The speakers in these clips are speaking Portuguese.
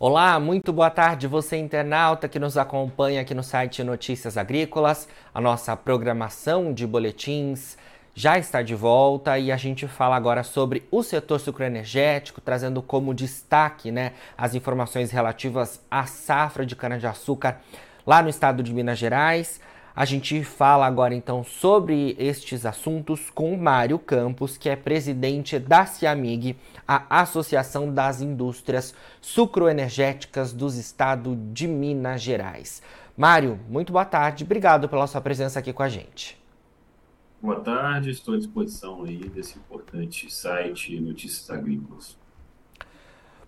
Olá, muito boa tarde, você internauta que nos acompanha aqui no site Notícias Agrícolas. A nossa programação de boletins já está de volta e a gente fala agora sobre o setor sucroenergético, trazendo como destaque né, as informações relativas à safra de cana-de-açúcar lá no estado de Minas Gerais. A gente fala agora então sobre estes assuntos com Mário Campos, que é presidente da CIAMIG, a Associação das Indústrias Sucroenergéticas dos Estados de Minas Gerais. Mário, muito boa tarde, obrigado pela sua presença aqui com a gente. Boa tarde, estou à disposição aí desse importante site Notícias Agrícolas.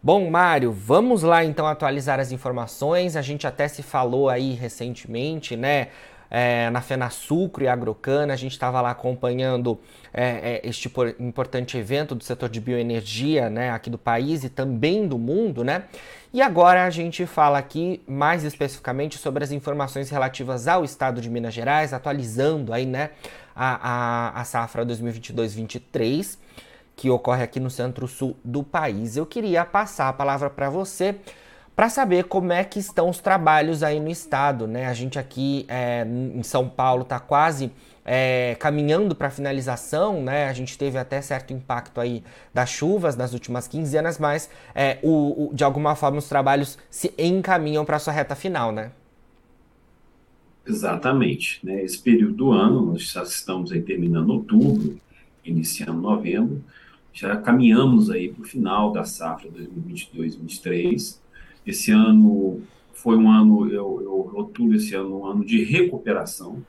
Bom, Mário, vamos lá então atualizar as informações. A gente até se falou aí recentemente, né? É, na FenaSucro e Agrocana. A gente estava lá acompanhando é, é, este importante evento do setor de bioenergia né, aqui do país e também do mundo, né? E agora a gente fala aqui mais especificamente sobre as informações relativas ao estado de Minas Gerais, atualizando aí, né, a, a, a safra 2022-23, que ocorre aqui no centro-sul do país. Eu queria passar a palavra para você para saber como é que estão os trabalhos aí no estado, né? A gente aqui é, em São Paulo está quase é, caminhando para finalização, né? A gente teve até certo impacto aí das chuvas nas últimas quinzenas, mas é, o, o, de alguma forma os trabalhos se encaminham para sua reta final, né? Exatamente. Né? Esse período do ano, nós já estamos aí terminando outubro, iniciando novembro, já caminhamos aí para o final da safra 2022-2023, esse ano foi um ano, eu, eu rotulo esse ano um ano de recuperação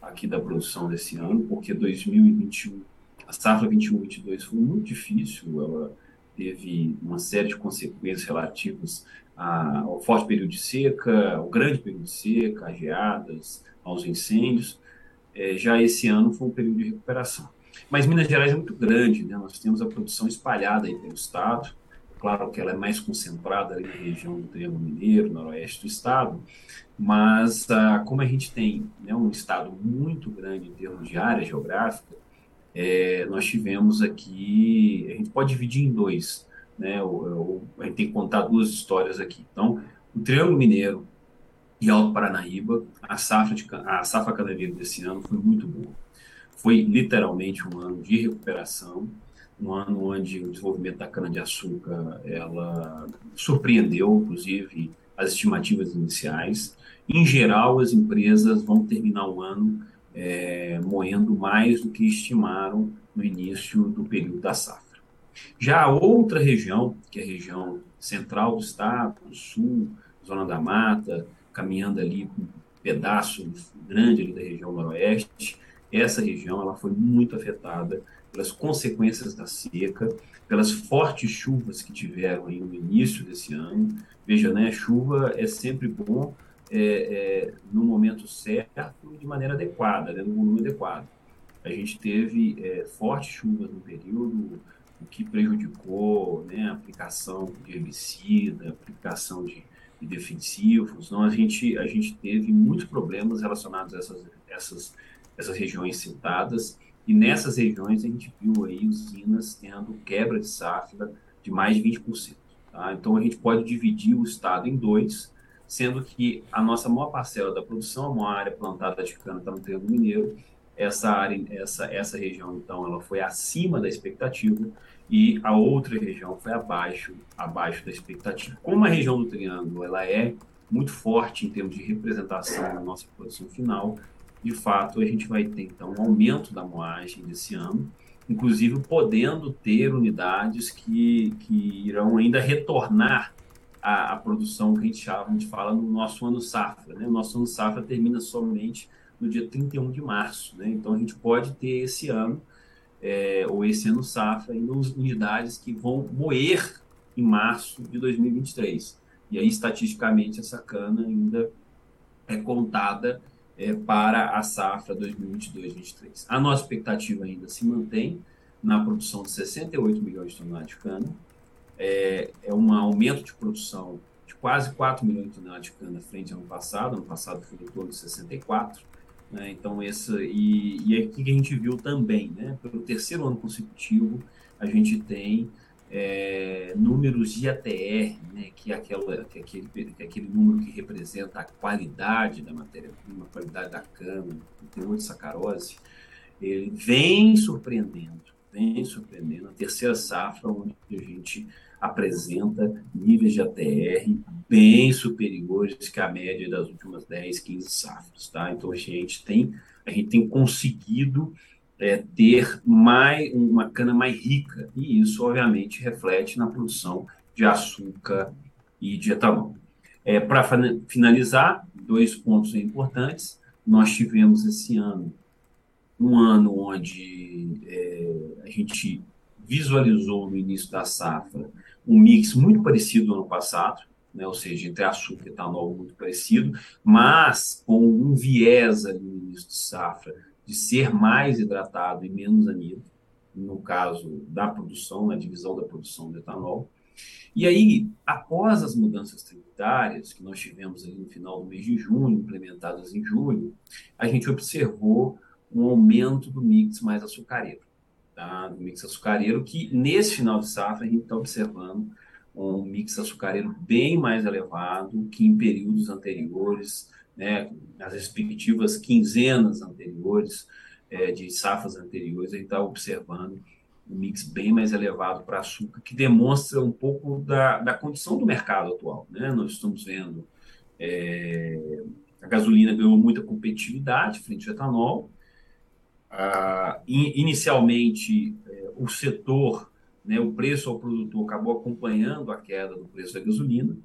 aqui da produção desse ano, porque 2021, a safra 21-22 foi muito difícil, ela teve uma série de consequências relativas ao forte período de seca, ao grande período de seca, às geadas, aos incêndios. É, já esse ano foi um período de recuperação. Mas Minas Gerais é muito grande, né? nós temos a produção espalhada aí pelo estado, Claro que ela é mais concentrada ali na região do Triângulo Mineiro, noroeste do estado, mas ah, como a gente tem né, um estado muito grande em termos de área geográfica, é, nós tivemos aqui, a gente pode dividir em dois, né, o, o, a gente tem que contar duas histórias aqui. Então, o Triângulo Mineiro e Alto Paranaíba, a safra, de, a safra canaveira desse ano foi muito boa. Foi literalmente um ano de recuperação, um ano onde o desenvolvimento da cana-de-açúcar ela surpreendeu, inclusive, as estimativas iniciais. Em geral, as empresas vão terminar o ano é, moendo mais do que estimaram no início do período da safra. Já a outra região, que é a região central do estado, do sul, zona da mata, caminhando ali com um pedaço grande da região noroeste, essa região ela foi muito afetada pelas consequências da seca, pelas fortes chuvas que tiveram aí no início desse ano. Veja, né, chuva é sempre bom é, é, no momento certo de maneira adequada, né, no volume adequado. A gente teve é, fortes chuvas no período, o que prejudicou né, a aplicação de herbicida, aplicação de, de defensivos. Então, a gente, a gente teve muitos problemas relacionados a essas, essas, essas regiões citadas e nessas regiões a gente viu aí usinas tendo quebra de safra de mais de 20%. Tá? Então a gente pode dividir o estado em dois, sendo que a nossa maior parcela da produção, a maior área plantada de cana está no Triângulo Mineiro, essa área, essa, essa região então ela foi acima da expectativa e a outra região foi abaixo, abaixo da expectativa. Como a região do Triângulo ela é muito forte em termos de representação da nossa produção final, de fato, a gente vai ter, então, um aumento da moagem desse ano, inclusive podendo ter unidades que, que irão ainda retornar à, à produção que a gente, chama, a gente fala no nosso ano safra. Né? O nosso ano safra termina somente no dia 31 de março. Né? Então, a gente pode ter esse ano, é, ou esse ano safra, ainda unidades que vão moer em março de 2023. E aí, estatisticamente, essa cana ainda é contada é, para a safra 2022-2023. A nossa expectativa ainda se mantém na produção de 68 milhões de toneladas de cana, é, é um aumento de produção de quase 4 milhões de toneladas de cana frente ao ano passado, ano passado foi em torno de 64, né? então essa, e, e aqui que a gente viu também, né, pelo terceiro ano consecutivo, a gente tem é, números de ATR, né, que, é aquela, que, é aquele, que é aquele número que representa a qualidade da matéria-prima, a qualidade da cana, o teor de sacarose, ele vem surpreendendo, vem surpreendendo. A terceira safra, onde a gente apresenta níveis de ATR bem superiores que a média das últimas 10, 15 safras. Tá? Então, a gente tem, a gente tem conseguido é, ter mais, uma cana mais rica, e isso, obviamente, reflete na produção de açúcar e de etanol. É, Para finalizar, dois pontos importantes. Nós tivemos esse ano um ano onde é, a gente visualizou no início da safra um mix muito parecido ao ano passado, né, ou seja, entre açúcar e etanol muito parecido, mas com um viés ali no início de safra de ser mais hidratado e menos amido, no caso da produção, na divisão da produção de etanol. E aí, após as mudanças tributárias que nós tivemos no final do mês de junho, implementadas em julho, a gente observou um aumento do mix mais açucareiro, tá? do mix açucareiro, que nesse final de safra a gente está observando um mix açucareiro bem mais elevado que em períodos anteriores, né, as respectivas quinzenas anteriores, é, de safras anteriores, a gente está observando um mix bem mais elevado para açúcar, que demonstra um pouco da, da condição do mercado atual. Né? Nós estamos vendo é, a gasolina ganhou muita competitividade frente ao etanol. Ah, in, inicialmente, é, o setor, né, o preço ao produtor acabou acompanhando a queda do preço da gasolina,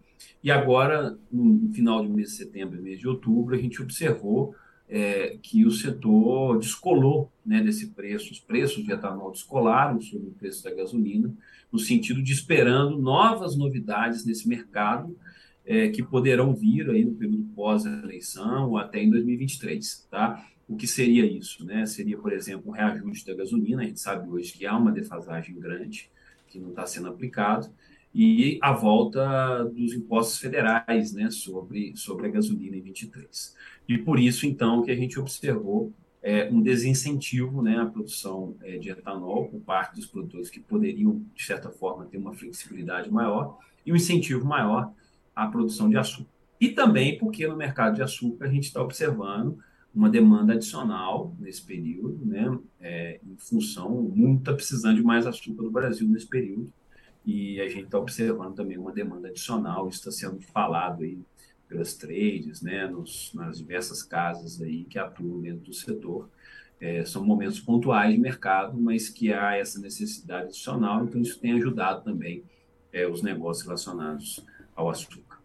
e agora, no final do mês de setembro e mês de outubro, a gente observou é, que o setor descolou né, desse preço, os preços de etanol descolaram sobre o preço da gasolina, no sentido de esperando novas novidades nesse mercado é, que poderão vir aí no período pós-eleição ou até em 2023, tá? O que seria isso, né? Seria, por exemplo, um reajuste da gasolina, a gente sabe hoje que há uma defasagem grande que não está sendo aplicado, e a volta dos impostos federais né, sobre, sobre a gasolina em 23. E por isso, então, que a gente observou é, um desincentivo né, à produção é, de etanol por parte dos produtores que poderiam, de certa forma, ter uma flexibilidade maior e um incentivo maior à produção de açúcar. E também porque no mercado de açúcar a gente está observando uma demanda adicional nesse período, né, é, em função, o mundo está precisando de mais açúcar no Brasil nesse período, e a gente está observando também uma demanda adicional, isso está sendo falado aí pelas trades, né, nos, nas diversas casas aí que atuam dentro do setor. É, são momentos pontuais de mercado, mas que há essa necessidade adicional, então isso tem ajudado também é, os negócios relacionados ao açúcar.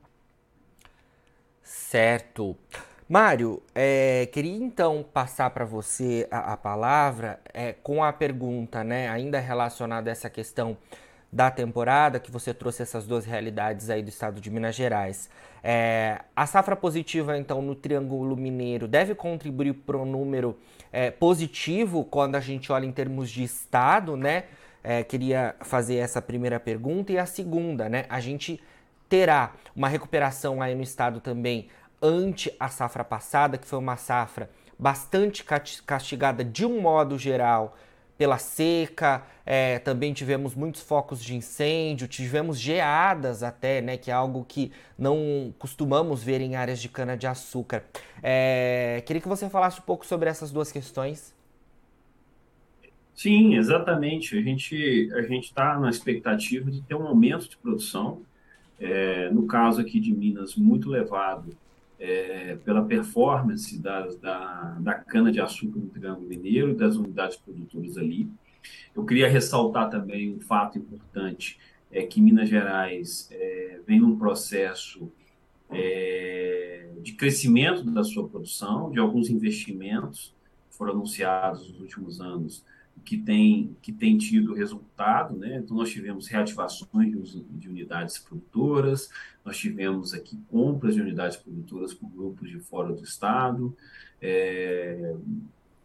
Certo. Mário, é, queria então passar para você a, a palavra é, com a pergunta, né, ainda relacionada a essa questão da temporada, que você trouxe essas duas realidades aí do estado de Minas Gerais. É, a safra positiva, então, no Triângulo Mineiro deve contribuir para um número é, positivo quando a gente olha em termos de estado, né? É, queria fazer essa primeira pergunta. E a segunda, né? A gente terá uma recuperação aí no estado também ante a safra passada, que foi uma safra bastante castigada de um modo geral pela seca, é, também tivemos muitos focos de incêndio, tivemos geadas até, né, que é algo que não costumamos ver em áreas de cana-de-açúcar. É, queria que você falasse um pouco sobre essas duas questões. Sim, exatamente. A gente a gente está na expectativa de ter um aumento de produção. É, no caso aqui de Minas, muito elevado é, pela performance da, da, da cana-de-açúcar no Triângulo Mineiro e das unidades produtoras ali. Eu queria ressaltar também um fato importante, é que Minas Gerais é, vem num processo é, de crescimento da sua produção, de alguns investimentos que foram anunciados nos últimos anos que tem, que tem tido resultado, né? Então, nós tivemos reativações de, de, unidades produtoras, nós tivemos aqui compras de unidades produtoras por grupos de fora do estado, é,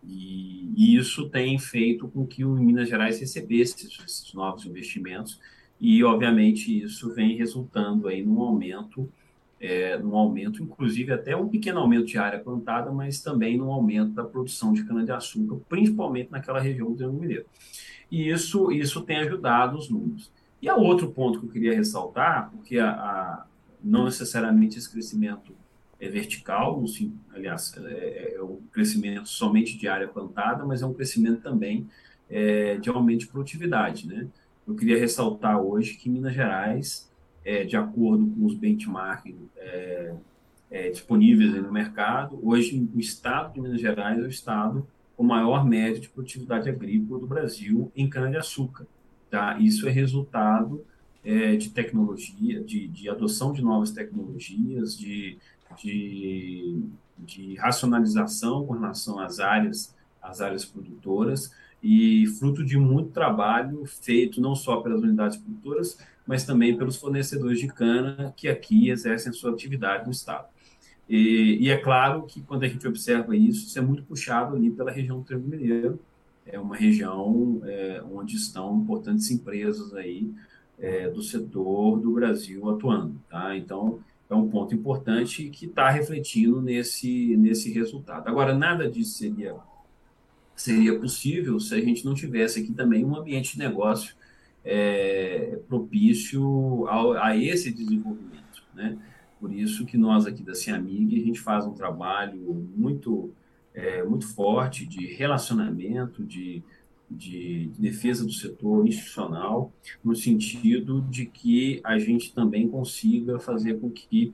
e, e, isso tem feito com que o Minas Gerais recebesse esses, esses novos investimentos, e, obviamente, isso vem resultando aí num aumento é, num aumento, inclusive até um pequeno aumento de área plantada, mas também no aumento da produção de cana-de-açúcar, principalmente naquela região do Triângulo Mineiro. E isso, isso tem ajudado os números. E há outro ponto que eu queria ressaltar, porque a, a não necessariamente esse crescimento é vertical, aliás, é, é, um crescimento somente de área plantada, mas é um crescimento também é, de aumento de produtividade. Né? Eu queria ressaltar hoje que Minas Gerais, é, de acordo com os benchmarks é, é, disponíveis no mercado, hoje o estado de Minas Gerais é o estado com maior média de produtividade agrícola do Brasil em cana-de-açúcar. Tá? Isso é resultado é, de tecnologia, de, de adoção de novas tecnologias, de de, de racionalização com relação às áreas, às áreas produtoras, e fruto de muito trabalho feito não só pelas unidades produtoras, mas também pelos fornecedores de cana que aqui exercem sua atividade no estado. E, e, é claro que quando a gente observa isso, isso é muito puxado ali pela região do Triângulo Mineiro, é uma região é, onde estão importantes empresas aí é, do setor do Brasil atuando, tá? Então, é um ponto importante que está refletindo nesse, nesse resultado. Agora, nada disso seria, seria possível se a gente não tivesse aqui também um ambiente de negócio é, propício ao, a esse desenvolvimento. Né? Por isso que nós aqui da Ciamig, a gente faz um trabalho muito, é, muito forte de relacionamento, de de defesa do setor institucional, no sentido de que a gente também consiga fazer com que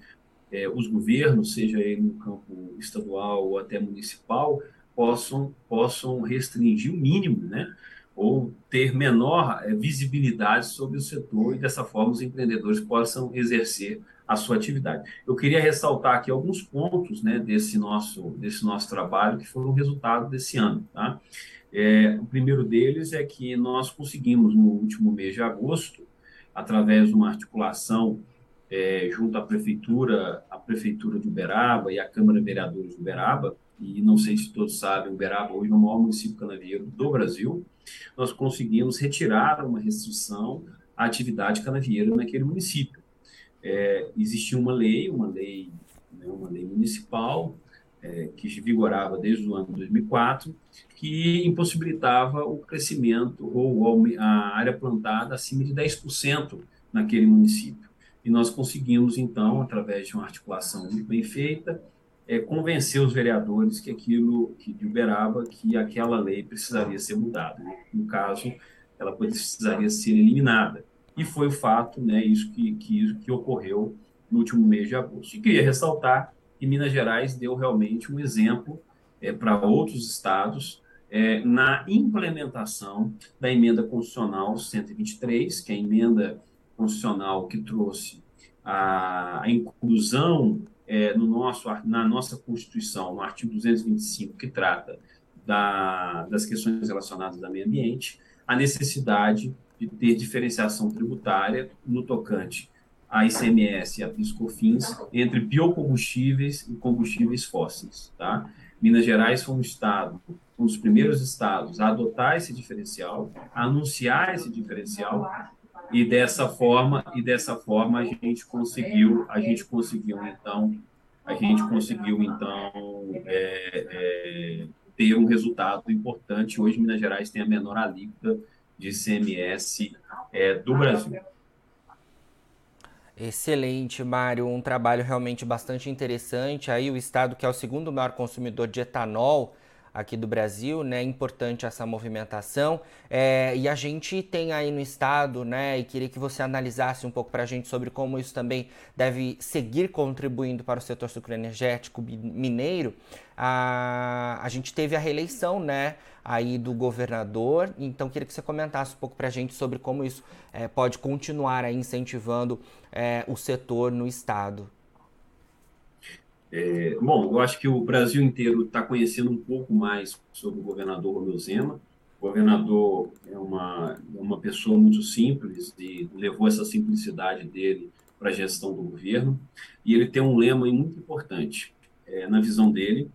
é, os governos, seja ele no campo estadual ou até municipal, possam, possam restringir o mínimo, né? Ou ter menor é, visibilidade sobre o setor e dessa forma os empreendedores possam exercer a sua atividade. Eu queria ressaltar aqui alguns pontos né, desse, nosso, desse nosso trabalho que foram resultado desse ano. Tá? É, o primeiro deles é que nós conseguimos, no último mês de agosto, através de uma articulação é, junto à Prefeitura, a Prefeitura de Uberaba e a Câmara de Vereadores de Uberaba, e não sei se todos sabem, Uberaba hoje é o maior município canavieiro do Brasil, nós conseguimos retirar uma restrição à atividade canavieira naquele município. É, existia uma lei, uma lei, né, uma lei municipal, é, que vigorava desde o ano 2004, que impossibilitava o crescimento ou a área plantada acima de 10% naquele município. E nós conseguimos, então, através de uma articulação muito bem feita, é, convencer os vereadores que aquilo, que de Uberaba, que aquela lei precisaria ser mudada. Né? No caso, ela precisaria ser eliminada. E foi o fato, né, isso que, que, que ocorreu no último mês de agosto. E queria ressaltar e Minas Gerais deu realmente um exemplo é, para outros estados é, na implementação da emenda constitucional 123, que é a emenda constitucional que trouxe a, a inclusão é, no nosso, na nossa Constituição, no artigo 225, que trata da, das questões relacionadas ao meio ambiente, a necessidade de ter diferenciação tributária no tocante a ICMS e a PIS/COFINS entre biocombustíveis e combustíveis fósseis, tá? Minas Gerais foi um estado, um dos primeiros estados a adotar esse diferencial, a anunciar esse diferencial e dessa forma e dessa forma a gente conseguiu, a gente conseguiu então, a gente conseguiu então é, é, ter um resultado importante. Hoje Minas Gerais tem a menor alíquota de ICMS é, do Brasil. Excelente, Mário. Um trabalho realmente bastante interessante. Aí o estado que é o segundo maior consumidor de etanol aqui do Brasil, né? Importante essa movimentação. É, e a gente tem aí no estado, né? E queria que você analisasse um pouco para a gente sobre como isso também deve seguir contribuindo para o setor sucroenergético mineiro. A, a gente teve a reeleição, né? Aí do governador. Então queria que você comentasse um pouco para a gente sobre como isso é, pode continuar incentivando é, o setor no estado. É, bom, eu acho que o Brasil inteiro está conhecendo um pouco mais sobre o governador Romeu Zema. O governador é uma, é uma pessoa muito simples e levou essa simplicidade dele para a gestão do governo. E ele tem um lema muito importante. É, na visão dele,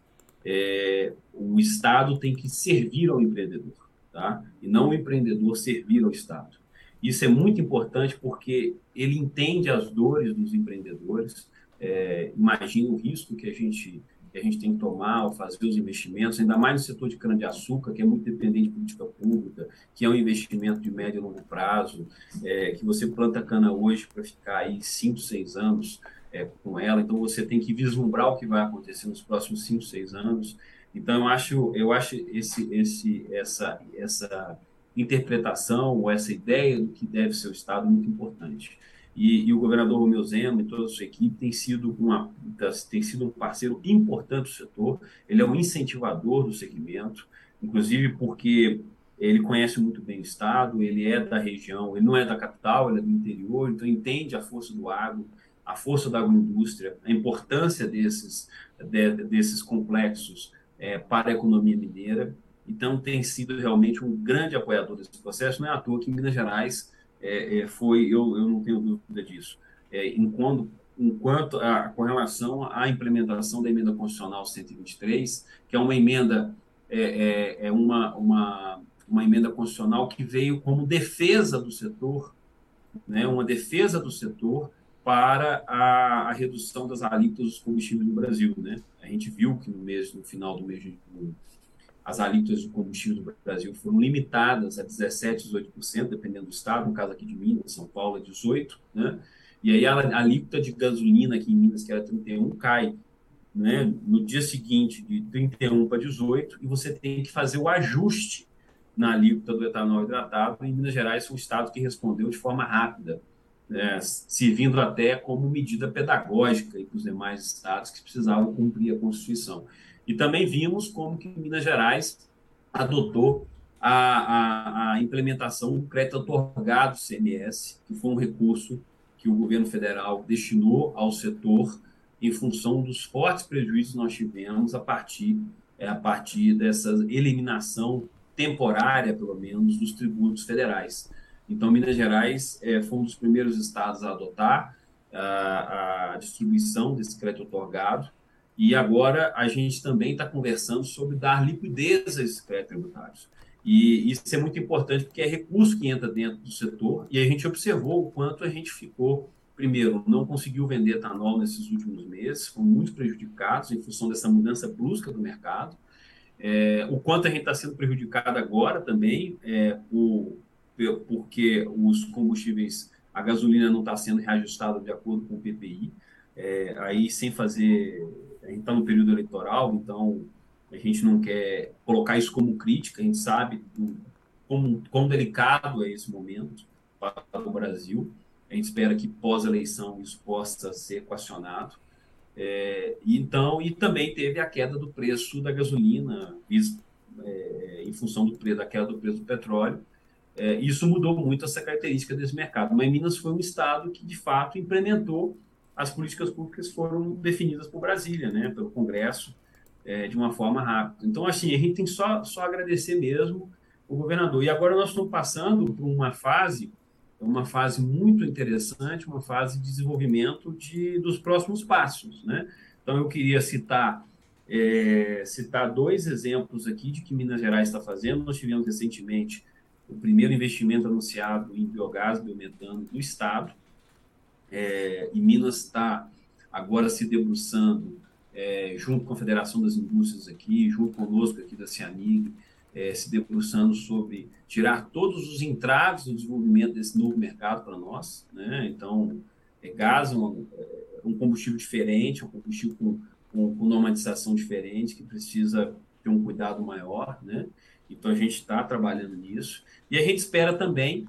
é, o Estado tem que servir ao empreendedor, tá? e não o empreendedor servir ao Estado. Isso é muito importante porque ele entende as dores dos empreendedores, é, imagina o risco que a gente que a gente tem que tomar ao fazer os investimentos, ainda mais no setor de cana-de-açúcar, que é muito dependente de política pública, que é um investimento de médio e longo prazo, é, que você planta cana hoje para ficar aí 5, 6 anos é, com ela, então você tem que vislumbrar o que vai acontecer nos próximos 5, 6 anos. Então, eu acho, eu acho esse, esse, essa, essa interpretação ou essa ideia do que deve ser o Estado muito importante. E, e, o governador Romeu Zema e toda a sua equipe tem sido, uma, tem sido um parceiro importante do setor, ele é um incentivador do segmento, inclusive porque ele conhece muito bem o Estado, ele é da região, ele não é da capital, ele é do interior, então entende a força do agro, a força da agroindústria, a importância desses, de, desses complexos é, para a economia mineira, então tem sido realmente um grande apoiador desse processo, não é à toa que em Minas Gerais é, é, foi, eu, eu não tenho dúvida disso, é, enquanto, enquanto a, com relação à implementação da emenda constitucional 123, que é uma emenda, é, é, é uma, uma, uma emenda constitucional que veio como defesa do setor, né, uma defesa do setor para a, a redução das alíquotas dos combustíveis no Brasil, né? A gente viu que no mês, no final do mês de junho, as alíquotas do combustível no Brasil foram limitadas a 17, 18%, dependendo do estado, no caso aqui de Minas, São Paulo é 18%, né? E aí a alíquota de gasolina aqui em Minas, que era 31, cai né, no dia seguinte de 31 para 18, e você tem que fazer o ajuste na alíquota do etanol hidratado. Em Minas Gerais, foi um estado que respondeu de forma rápida, né, servindo até como medida pedagógica para os demais estados que precisavam cumprir a Constituição. E também vimos como que Minas Gerais adotou a, a, a implementação do crédito otorgado CMS, que foi um recurso que o governo federal destinou ao setor em função dos fortes prejuízos que nós tivemos a partir, é, a partir dessa eliminação temporária, pelo menos, dos tributos federais. Então, Minas Gerais é, foi um dos primeiros estados a adotar a, a distribuição desse crédito otorgado, e agora a gente também está conversando sobre dar liquidez a esses créditos tributários. E isso é muito importante porque é recurso que entra dentro do setor e a gente observou o quanto a gente ficou, primeiro, não conseguiu vender etanol nesses últimos meses, fomos muito prejudicados em função dessa mudança brusca do mercado. É, o quanto a gente está sendo prejudicado agora também, é, por, porque os combustíveis, a gasolina não está sendo reajustada de acordo com o PPI, é, aí sem fazer a gente está no período eleitoral, então a gente não quer colocar isso como crítica, a gente sabe do, como, quão delicado é esse momento para o Brasil. A gente espera que pós-eleição isso possa ser equacionado. É, então, e também teve a queda do preço da gasolina, é, em função do preço, da queda do preço do petróleo. É, isso mudou muito essa característica desse mercado. Mas Minas foi um estado que, de fato, implementou as políticas públicas foram definidas por Brasília, né, pelo Congresso, é, de uma forma rápida. Então, assim, a gente tem só, só agradecer mesmo o governador. E agora nós estamos passando por uma fase, uma fase muito interessante, uma fase de desenvolvimento de, dos próximos passos, né? Então, eu queria citar é, citar dois exemplos aqui de que Minas Gerais está fazendo. Nós tivemos recentemente o primeiro investimento anunciado em biogás, biometano do Estado, é, e Minas está agora se debruçando, é, junto com a Federação das Indústrias aqui, junto conosco aqui da Cianig, é, se debruçando sobre tirar todos os entraves do desenvolvimento desse novo mercado para nós. Né? Então, é, gás é um, é um combustível diferente, um combustível com, com, com diferente, que precisa ter um cuidado maior. Né? Então, a gente está trabalhando nisso. E a gente espera também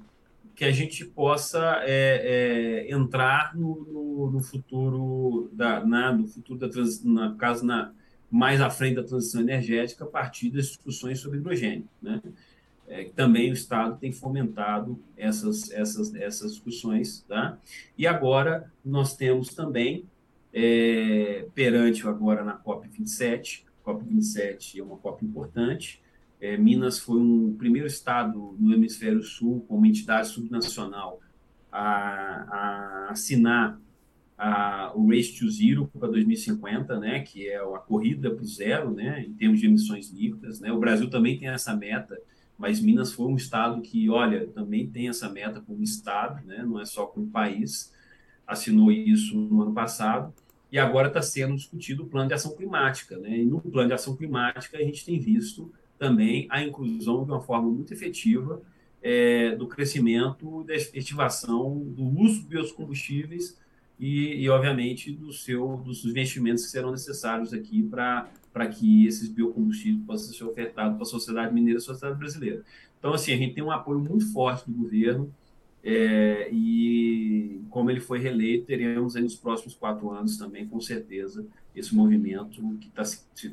que a gente possa é, é, entrar no, no, no, futuro da na, no futuro da trans, na caso na mais à frente da transição energética a partir das discussões sobre hidrogênio, né? É, também o Estado tem fomentado essas essas essas discussões, tá? E agora nós temos também é, perante agora na COP 27, COP 27 é uma COP importante é, Minas foi um primeiro estado no hemisfério sul, como entidade subnacional, a, a assinar a, o Race to Zero para 2050, né, que é a corrida para o zero, né, em termos de emissões líquidas. Né. O Brasil também tem essa meta, mas Minas foi um estado que, olha, também tem essa meta como estado, né, não é só como país. Assinou isso no ano passado. e agora está sendo discutido o plano de ação climática. Né? E no plano de ação climática, a gente tem visto também a inclusão de uma forma muito efetiva é, do crescimento da efetivação do uso de biocombustíveis e, e, obviamente, do seu, dos investimentos que serão necessários aqui para que esses biocombustíveis possam ser ofertados para a sociedade mineira e a sociedade brasileira. Então, assim, a gente tem um apoio muito forte do governo é, e como ele foi reeleito, teremos aí nos próximos quatro anos também, com certeza, esse movimento que está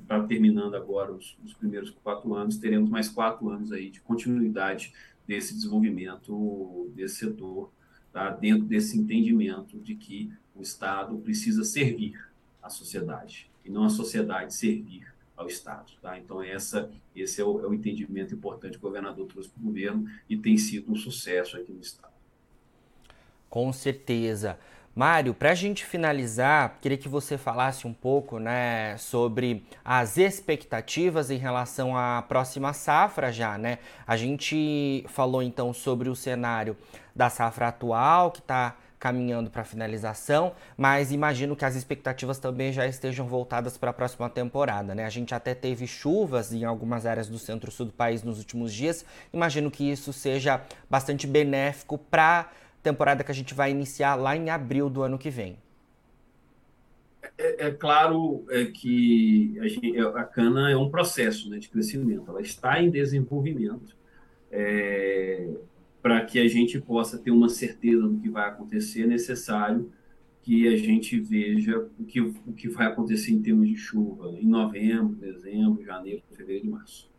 tá terminando agora os, os, primeiros quatro anos, teremos mais quatro anos aí de continuidade desse desenvolvimento desse setor, tá? dentro desse entendimento de que o Estado precisa servir a sociedade e não a sociedade servir ao Estado. Tá? Então, essa, esse é o, é o entendimento importante que o governador trouxe para o governo e tem sido um sucesso aqui no Estado. Com certeza. Mário, para a gente finalizar, queria que você falasse um pouco né, sobre as expectativas em relação à próxima safra já, né? A gente falou então sobre o cenário da safra atual, que está caminhando para finalização, mas imagino que as expectativas também já estejam voltadas para a próxima temporada, né? A gente até teve chuvas em algumas áreas do centro-sul do país nos últimos dias. Imagino que isso seja bastante benéfico para temporada que a gente vai iniciar lá em abril do ano que vem. É, é claro é que a, gente, a, cana é um processo né, de crescimento, ela está em desenvolvimento. É, Para que a gente possa ter uma certeza do que vai acontecer, é necessário que a gente veja o que, o que vai acontecer em termos de chuva em novembro, dezembro, janeiro, fevereiro e março,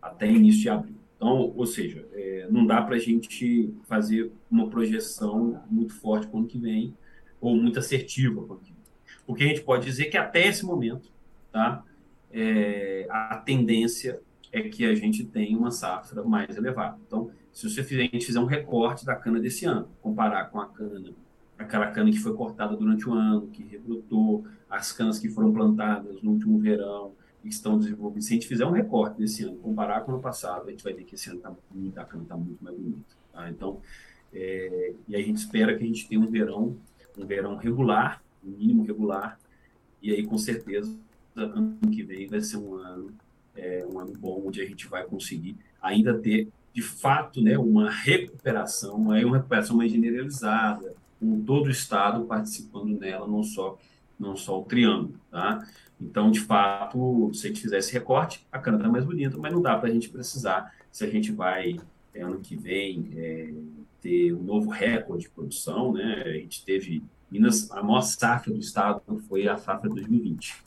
até início de abril. Então, ou seja, é, não dá para a gente fazer uma projeção muito forte para o ano que vem, ou muito assertiva para o ano que vem. O que a gente pode dizer é que até esse momento, tá, é, a tendência é que a gente tenha uma safra mais elevada. Então, se você fizer, a gente fizer um recorte da cana desse ano, comparar com a cana, aquela cana que foi cortada durante o ano, que rebrotou, as canas que foram plantadas no último verão, estão desenvolvendo. Se a gente fizer um recorte desse ano, comparar com o ano passado, a gente vai ver que esse ano tá muito, está muito mais bonita. Tá? Então, é, e a gente espera que a gente tenha um verão, um verão regular, um mínimo regular, e aí com certeza ano que vem vai ser um ano, é, um ano bom, onde a gente vai conseguir ainda ter de fato, né, uma recuperação, aí uma recuperação mais generalizada, com todo o estado participando nela, não só não só o triângulo, tá? Então, de fato, se a gente fizer esse recorte, a cana está mais bonita, mas não dá para a gente precisar se a gente vai, é, ano que vem, é, ter um novo recorde de produção, né? A gente teve, Minas, a maior safra do estado foi a safra 2020,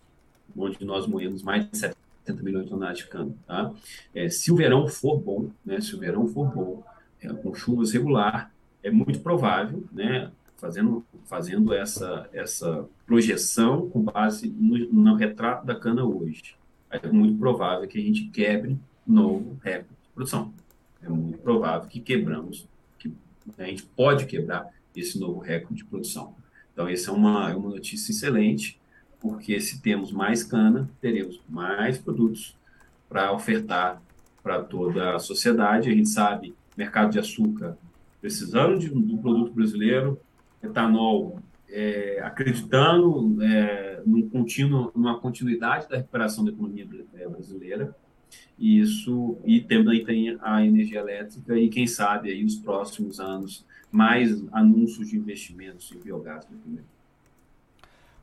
onde nós moemos mais de 70 milhões de toneladas de cana, tá? É, se o verão for bom, né? Se o verão for bom, é, com chuvas regular, é muito provável, né? Fazendo, fazendo essa, essa projeção com base no, no retrato da cana hoje. É muito provável que a gente quebre novo recorde de produção. É muito provável que quebramos, que a gente pode quebrar esse novo recorde de produção. Então, essa é uma, é uma notícia excelente, porque se temos mais cana, teremos mais produtos para ofertar para toda a sociedade. A gente sabe, mercado de açúcar precisando de, do produto brasileiro, etanol é, acreditando é, num contínuo, numa continuidade da recuperação da economia é, brasileira, e isso e também tem a energia elétrica e quem sabe aí os próximos anos mais anúncios de investimentos em biogás também.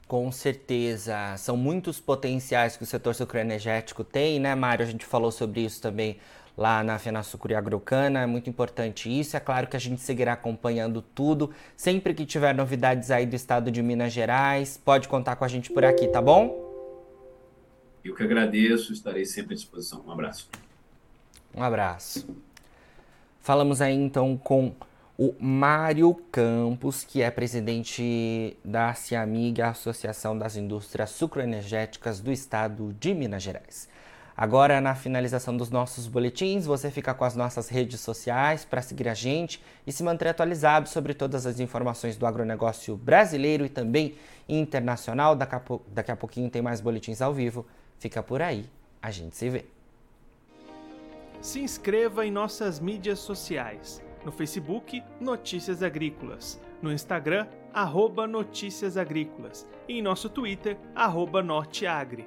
Com certeza, são muitos potenciais que o setor sucroenergético tem, né, Mário? A gente falou sobre isso também lá na Fenasucuri Agrocana. É muito importante isso. É claro que a gente seguirá acompanhando tudo. Sempre que tiver novidades aí do estado de Minas Gerais, pode contar com a gente por aqui, tá bom? Eu que agradeço, estarei sempre à disposição. Um abraço. Um abraço. Falamos aí então com o Mário Campos, que é presidente da CIAMIG, a Associação das Indústrias Sucroenergéticas do Estado de Minas Gerais. Agora, na finalização dos nossos boletins, você fica com as nossas redes sociais para seguir a gente e se manter atualizado sobre todas as informações do agronegócio brasileiro e também internacional. Daqui a, daqui a pouquinho tem mais boletins ao vivo. Fica por aí, a gente se vê. Se inscreva em nossas mídias sociais. No Facebook, Notícias Agrícolas. No Instagram, arroba Notícias Agrícolas, e em nosso Twitter, arroba Norteagri.